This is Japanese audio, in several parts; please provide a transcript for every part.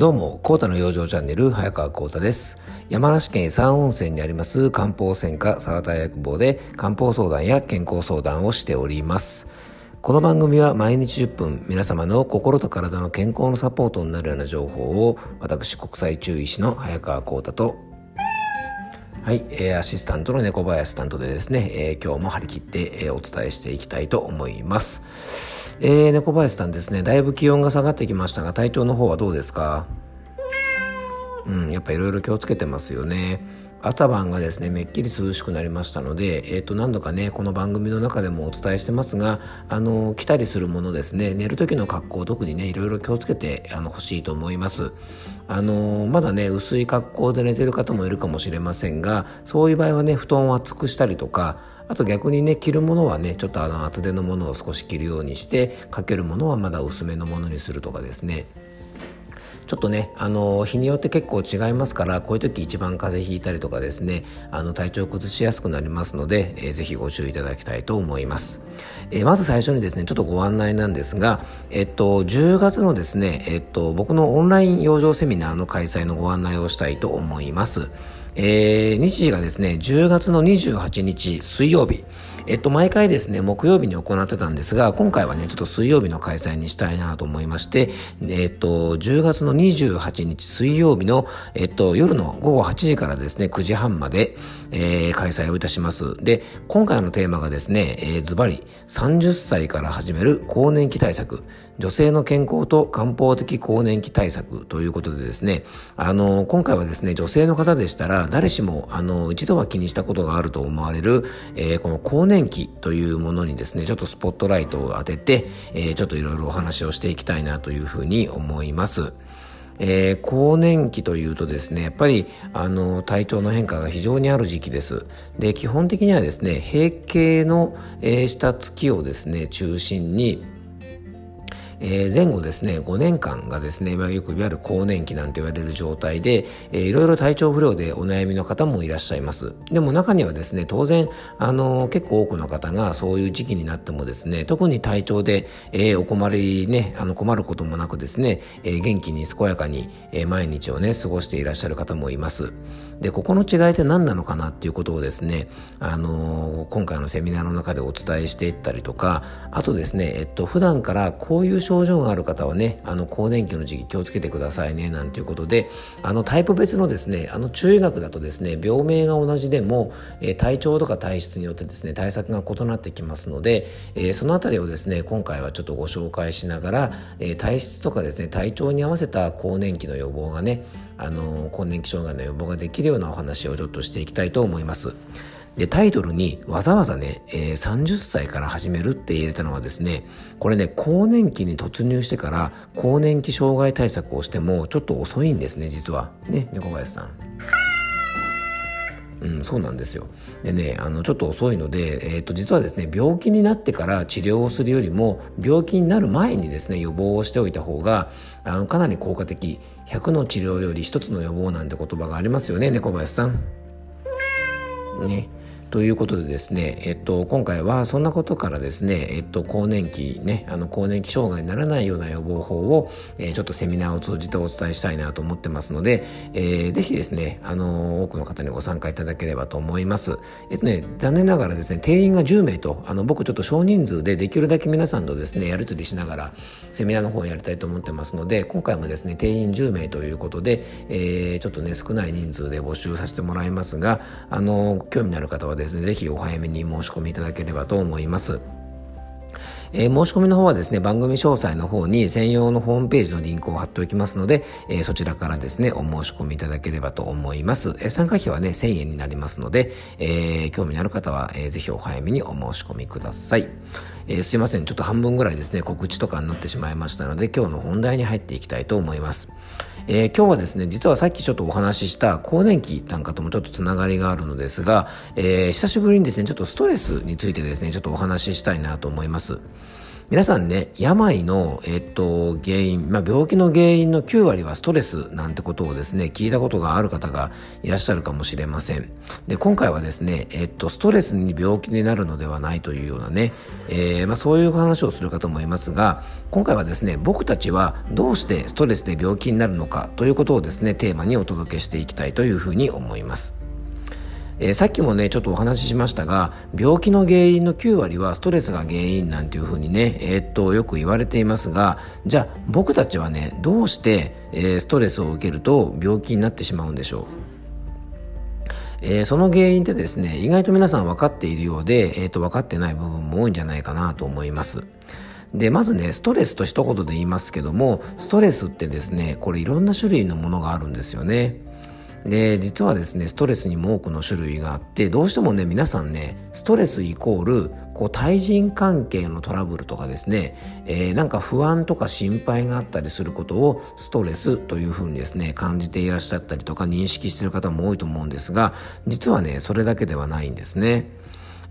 どうも、コータの養生チャンネル、早川コータです。山梨県三温泉にあります漢方専科沢田薬房で漢方相談や健康相談をしております。この番組は毎日10分皆様の心と体の健康のサポートになるような情報を私国際中医師の早川コータとはい、えー、アシスタントの猫林担当でですね、えー、今日も張り切って、えー、お伝えしていきたいと思います。えー、猫林さんですね、だいぶ気温が下がってきましたが、体調の方はどうですか？うん、やっぱいろいろ気をつけてますよね。朝晩がですねめっきり涼しくなりましたので、えー、と何度かねこの番組の中でもお伝えしてますがあの着たりするものですね寝る時の格好特にねいろいろ気をつけてあの欲しいと思います。あのまだね薄い格好で寝てる方もいるかもしれませんがそういう場合はね布団を厚くしたりとかあと逆にね着るものはねちょっとあの厚手のものを少し着るようにしてかけるものはまだ薄めのものにするとかですねちょっとね、あの、日によって結構違いますから、こういう時一番風邪ひいたりとかですね、あの、体調崩しやすくなりますので、えー、ぜひご注意いただきたいと思います。えー、まず最初にですね、ちょっとご案内なんですが、えっと、10月のですね、えっと、僕のオンライン養生セミナーの開催のご案内をしたいと思います。えー、日時がですね、10月の28日水曜日、えっと、毎回ですね、木曜日に行ってたんですが、今回はね、ちょっと水曜日の開催にしたいなと思いまして、えっと、10月の28日水曜日の、えっと、夜の午後8時からですね、9時半まで、えー、開催をいたします。で、今回のテーマがですね、えー、ズバリ、30歳から始める更年期対策、女性の健康と漢方的更年期対策ということでですね、あの、今回はですね、女性の方でしたら、誰しも、あの、一度は気にしたことがあると思われる、えー、この更年期というものにですね、ちょっとスポットライトを当てて、えー、ちょっといろいろお話をしていきたいなというふうに思います。えー、更年期というとですね、やっぱりあの体調の変化が非常にある時期です。で、基本的にはですね、閉経の、えー、した月をですね、中心に、えー、前後ですね5年間がですね、まあ、よくいわゆる更年期なんて言われる状態で、えー、いろいろ体調不良でお悩みの方もいらっしゃいます。でも中にはですね当然あの結構多くの方がそういう時期になってもですね特に体調で、えー、お困りねあの困ることもなくですね、えー、元気に健やかに、えー、毎日をね過ごしていらっしゃる方もいます。でここの違いって何なのかなっていうことをですねあの今回のセミナーの中でお伝えしていったりとかあとですねえっと普段からこういう症状がある方はね、あの、更年期の時期気をつけてくださいね、なんていうことで、あの、タイプ別のですね、あの、中医学だとですね、病名が同じでも、えー、体調とか体質によってですね、対策が異なってきますので、えー、そのあたりをですね、今回はちょっとご紹介しながら、えー、体質とかですね、体調に合わせた更年期の予防がね、あの、更年期障害の予防ができるようなお話をちょっとしていきたいと思います。で、タイトルにわざわざね、えー、30歳から始めるって入れたのはですね、これね、更年期に突入してから更年期障害対策をしてもちょっと遅いんですね、実は。ね、猫林さん。うん、そうなんですよ。でね、あの、ちょっと遅いので、えっ、ー、と、実はですね、病気になってから治療をするよりも、病気になる前にですね、予防をしておいた方が、あの、かなり効果的。100の治療より1つの予防なんて言葉がありますよね、猫林さん。ね。ということでですね、えっと、今回はそんなことからですね、えっと、更年期ね、あの、更年期障害にならないような予防法を、えー、ちょっとセミナーを通じてお伝えしたいなと思ってますので、えー、ぜひですね、あの、多くの方にご参加いただければと思います。えっとね、残念ながらですね、定員が10名と、あの、僕ちょっと少人数でできるだけ皆さんとですね、やり取りしながら、セミナーの方をやりたいと思ってますので、今回もですね、定員10名ということで、えー、ちょっとね、少ない人数で募集させてもらいますが、あの、興味のある方はですね、ぜひお早めに申し込みいただければと思います。えー、申し込みの方はですね、番組詳細の方に専用のホームページのリンクを貼っておきますので、えー、そちらからですね、お申し込みいただければと思います。えー、参加費はね、1000円になりますので、え、興味のある方は、えー、ぜひお早めにお申し込みください。え、すいません、ちょっと半分ぐらいですね、告知とかになってしまいましたので、今日の本題に入っていきたいと思います。えー、今日はですね、実はさっきちょっとお話しした更年期なんかともちょっとつながりがあるのですが、えー、久しぶりにですね、ちょっとストレスについてですね、ちょっとお話ししたいなと思います。皆さんね、病の、えっと、原因、まあ、病気の原因の9割はストレスなんてことをですね、聞いたことがある方がいらっしゃるかもしれません。で、今回はですね、えっと、ストレスに病気になるのではないというようなね、えー、まあ、そういう話をする方もいますが、今回はですね、僕たちはどうしてストレスで病気になるのかということをですね、テーマにお届けしていきたいというふうに思います。えー、さっきもねちょっとお話ししましたが病気の原因の9割はストレスが原因なんていうふうにね、えー、っとよく言われていますがじゃあ僕たちはねどうして、えー、ストレスを受けると病気になってしまうんでしょう？えー、その原因ってですね意外と皆さん分かっているようで、えー、と分かってない部分も多いんじゃないかなと思います。でまずねストレスと一言で言いますけどもストレスってですねこれいろんな種類のものがあるんですよね。で実はですねストレスにも多くの種類があってどうしてもね皆さんねストレスイコールこう対人関係のトラブルとかですね、えー、なんか不安とか心配があったりすることをストレスというふうにですね感じていらっしゃったりとか認識している方も多いと思うんですが実はねそれだけではないんですね。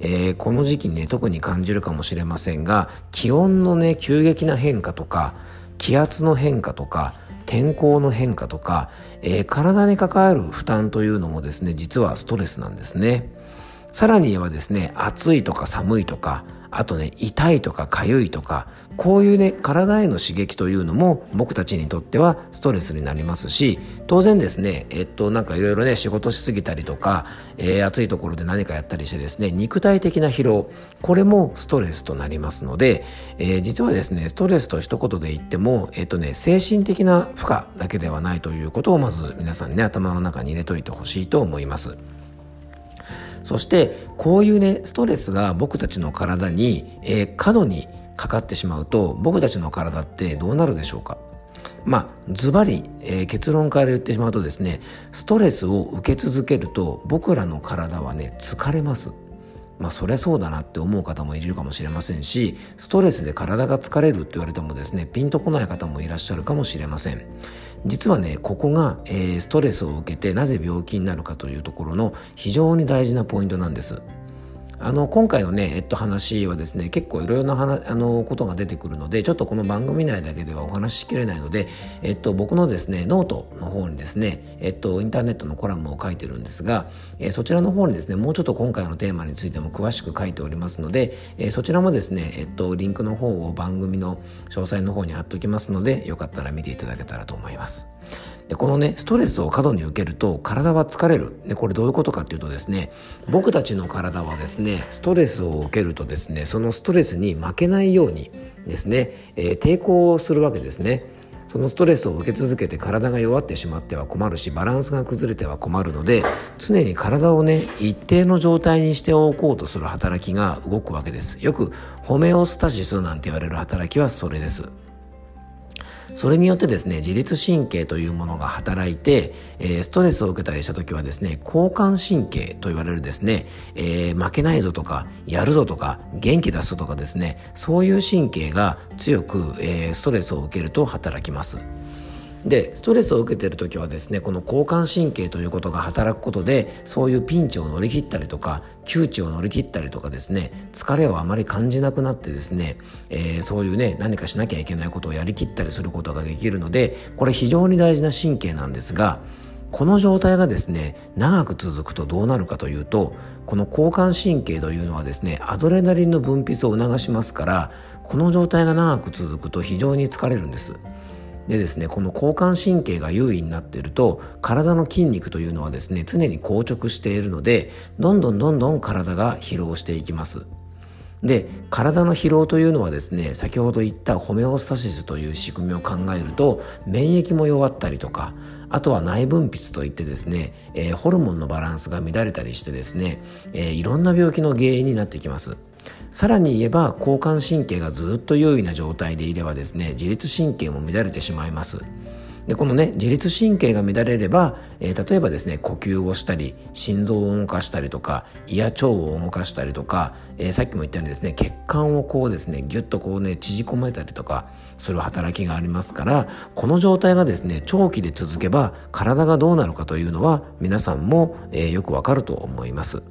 えー、この時期にね特に感じるかもしれませんが気温のね急激な変化とか気圧の変化とか天候の変化とか、えー、体に関わる負担というのもですね実はストレスなんですね。さらにはですね暑いとか寒いとかあとね痛いとか痒いとかこういうね体への刺激というのも僕たちにとってはストレスになりますし当然ですねえっとなんかいろいろね仕事しすぎたりとか、えー、暑いところで何かやったりしてですね肉体的な疲労これもストレスとなりますので、えー、実はですねストレスと一言で言ってもえっとね精神的な負荷だけではないということをまず皆さんね頭の中に入れといてほしいと思います。そしてこういうねストレスが僕たちの体に、えー、過度にかかってしまうと僕たちの体ってどうなるでしょうか？まあズバリ、えー、結論から言ってしまうとですねストレスを受け続けると僕らの体はね疲れます。まあそりゃそうだなって思う方もいるかもしれませんしストレスで体が疲れるって言われてもですねピンとこない方もいらっしゃるかもしれません。実はねここが、えー、ストレスを受けてなぜ病気になるかというところの非常に大事なポイントなんです。あの今回のね、えっと、話はですね結構いろいろな話あのことが出てくるのでちょっとこの番組内だけではお話ししきれないので、えっと、僕のですねノートの方にですね、えっと、インターネットのコラムを書いてるんですが、え、そちらの方にですねもうちょっと今回のテーマについても詳しく書いておりますので、え、そちらもですね、えっと、リンクの方を番組の詳細の方に貼っておきますのでよかったら見ていただけたらと思います。でこのねストレスを過度に受けると体は疲れる。でこれどういうことかっていうとですね僕たちの体はですねストレスを受けるとですねそのストレスに負けないようにですね、えー、抵抗をするわけですね。そのストレスを受け続けて体が弱ってしまっては困るしバランスが崩れては困るので常に体をね一定の状態にしておこうとする働きが動くわけです。よくホメオスタシスなんて言われる働きはそれです。それによってですね自律神経というものが働いて、えー、ストレスを受けたりした時はですね交感神経と言われるですね、えー、負けないぞとかやるぞとか元気出すとかですねそういう神経が強く、えー、ストレスを受けると働きます。でストレスを受けてる時はですねこの交感神経ということが働くことでそういうピンチを乗り切ったりとか窮地を乗り切ったりとかですね疲れをあまり感じなくなってですね、えー、そういうね何かしなきゃいけないことをやりきったりすることができるのでこれ非常に大事な神経なんですがこの状態がですね長く続くとどうなるかというとこの交感神経というのはですねアドレナリンの分泌を促しますからこの状態が長く続くと非常に疲れるんです。でですねこの交感神経が優位になっていると体の筋肉というのはですね常に硬直しているのでどんどんどんどん体が疲労していきます。で体の疲労というのはですね先ほど言ったホメオスタシスという仕組みを考えると免疫も弱ったりとかあとは内分泌といってですね、えー、ホルモンのバランスが乱れたりしてですね、えー、いろんな病気の原因になってきます。さらに言えば交感神経がずっと優位な状態でいればですね自律神経も乱れてしまいますでこのね自律神経が乱れれば、えー、例えばですね呼吸をしたり心臓を動かしたりとか胃や腸を動かしたりとか、えー、さっきも言ったようにですね血管をこうですねギュッとこうね縮こめたりとかする働きがありますからこの状態がですね長期で続けば体がどうなるかというのは皆さんも、えー、よくわかると思います。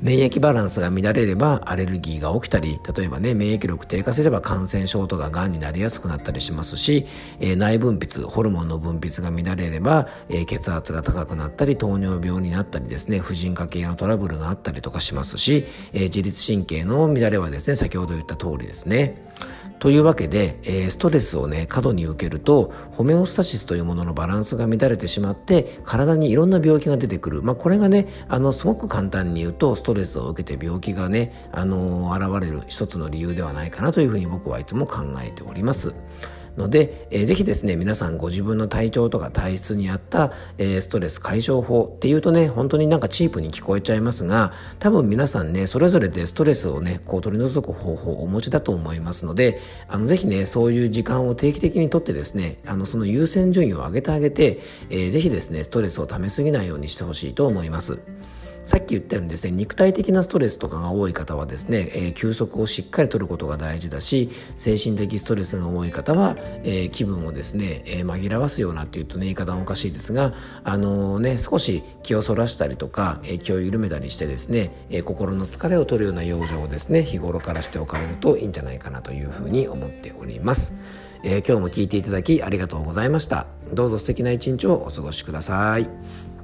免疫バランスが乱れればアレルギーが起きたり例えばね免疫力低下すれば感染症とかがんになりやすくなったりしますし、えー、内分泌ホルモンの分泌が乱れれば、えー、血圧が高くなったり糖尿病になったりですね婦人科系のトラブルがあったりとかしますし、えー、自律神経の乱れはですね先ほど言った通りですね。というわけで、えー、ストレスをね過度に受けるとホメオスタシスというもののバランスが乱れてしまって体にいろんな病気が出てくる、まあ、これがねあのすごく簡単に言うとストレスを受けて病気がねあの現れる一つの理由ではないかなというふうに僕はいつも考えております。ので、えー、ぜひですね皆さんご自分の体調とか体質に合った、えー、ストレス解消法っていうとね本当になんかチープに聞こえちゃいますが多分皆さんねそれぞれでストレスをねこう取り除く方法をお持ちだと思いますのであのぜひねそういう時間を定期的にとってですねあのその優先順位を上げてあげて、えー、ぜひですねストレスをためすぎないようにしてほしいと思います。さっき言ったようにですね肉体的なストレスとかが多い方はですね、えー、休息をしっかりとることが大事だし精神的ストレスが多い方は、えー、気分をですね、えー、紛らわすようなっていうとね言い方はおかしいですがあのね少し気をそらしたりとか、え気を緩めたりしてですね、え心の疲れを取るような養生をですね日頃からしておかれるといいんじゃないかなというふうに思っております、え今日も聞いていただきありがとうございました。どうぞ素敵な一日をお過ごしください。